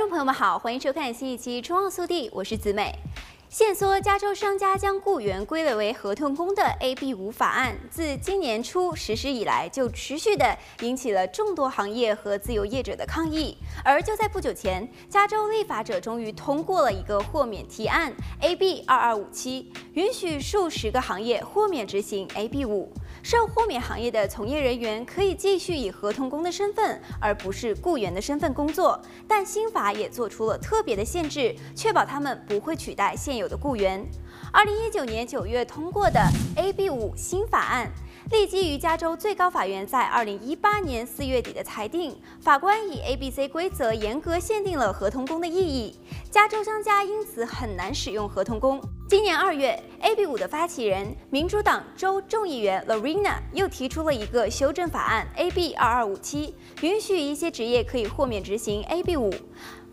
观众朋友们好，欢迎收看新一期《春望速递》，我是子美。限缩加州商家将雇员归类为合同工的 AB 五法案，自今年初实施以来，就持续的引起了众多行业和自由业者的抗议。而就在不久前，加州立法者终于通过了一个豁免提案 AB 二二五七，允许数十个行业豁免执行 AB 五。受豁免行业的从业人员可以继续以合同工的身份，而不是雇员的身份工作。但新法也做出了特别的限制，确保他们不会取代现有的雇员。二零一九年九月通过的 AB 五新法案，立基于加州最高法院在二零一八年四月底的裁定。法官以 ABC 规则严格限定了合同工的意义，加州商家因此很难使用合同工。今年二月，AB 五的发起人民主党州众议员 Lorena 又提出了一个修正法案 AB 二二五七，允许一些职业可以豁免执行 AB 五。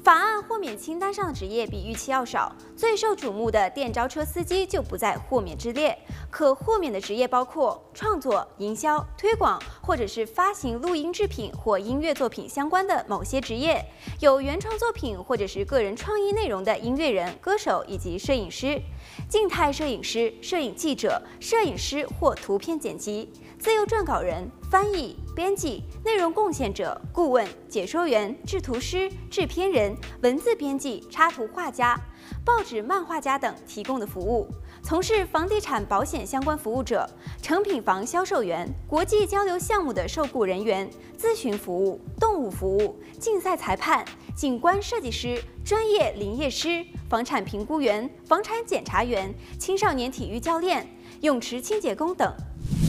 法案豁免清单上的职业比预期要少，最受瞩目的电召车司机就不在豁免之列。可豁免的职业包括创作、营销、推广，或者是发行录音制品或音乐作品相关的某些职业，有原创作品或者是个人创意内容的音乐人、歌手以及摄影师、静态摄影师、摄影记者、摄影师或图片剪辑、自由撰稿人、翻译、编辑、内容贡献者、顾问、解说员、制图师、制片人、文字编辑、插图画家、报纸漫画家等提供的服务；从事房地产保险相关服务者、成品房销售员、国际交流项目的受雇人员、咨询服务、动物服务、竞赛裁判、景观设计师、专业林业师、房产评估员、房产检查员、青少年体育教练、泳池清洁工等。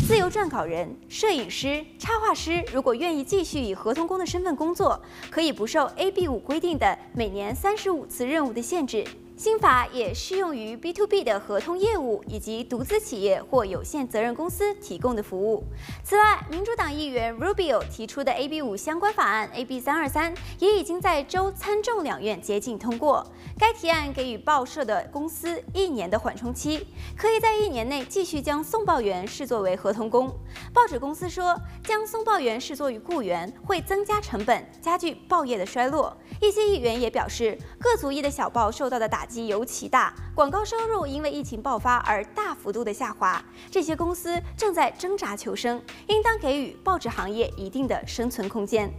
自由撰稿人、摄影师、插画师，如果愿意继续以合同工的身份工作，可以不受 AB 五规定的每年三十五次任务的限制。新法也适用于 B to B 的合同业务以及独资企业或有限责任公司提供的服务。此外，民主党议员 Rubio 提出的 AB 五相关法案 AB 三二三也已经在州参众两院接近通过。该提案给予报社的公司一年的缓冲期，可以在一年内继续将送报员视作为合同工。报纸公司说，将送报员视作于雇员会增加成本，加剧报业的衰落。一些议员也表示，各族裔的小报受到的打击尤其大，广告收入因为疫情爆发而大幅度的下滑。这些公司正在挣扎求生，应当给予报纸行业一定的生存空间。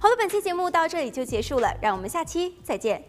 好了，本期节目到这里就结束了，让我们下期再见。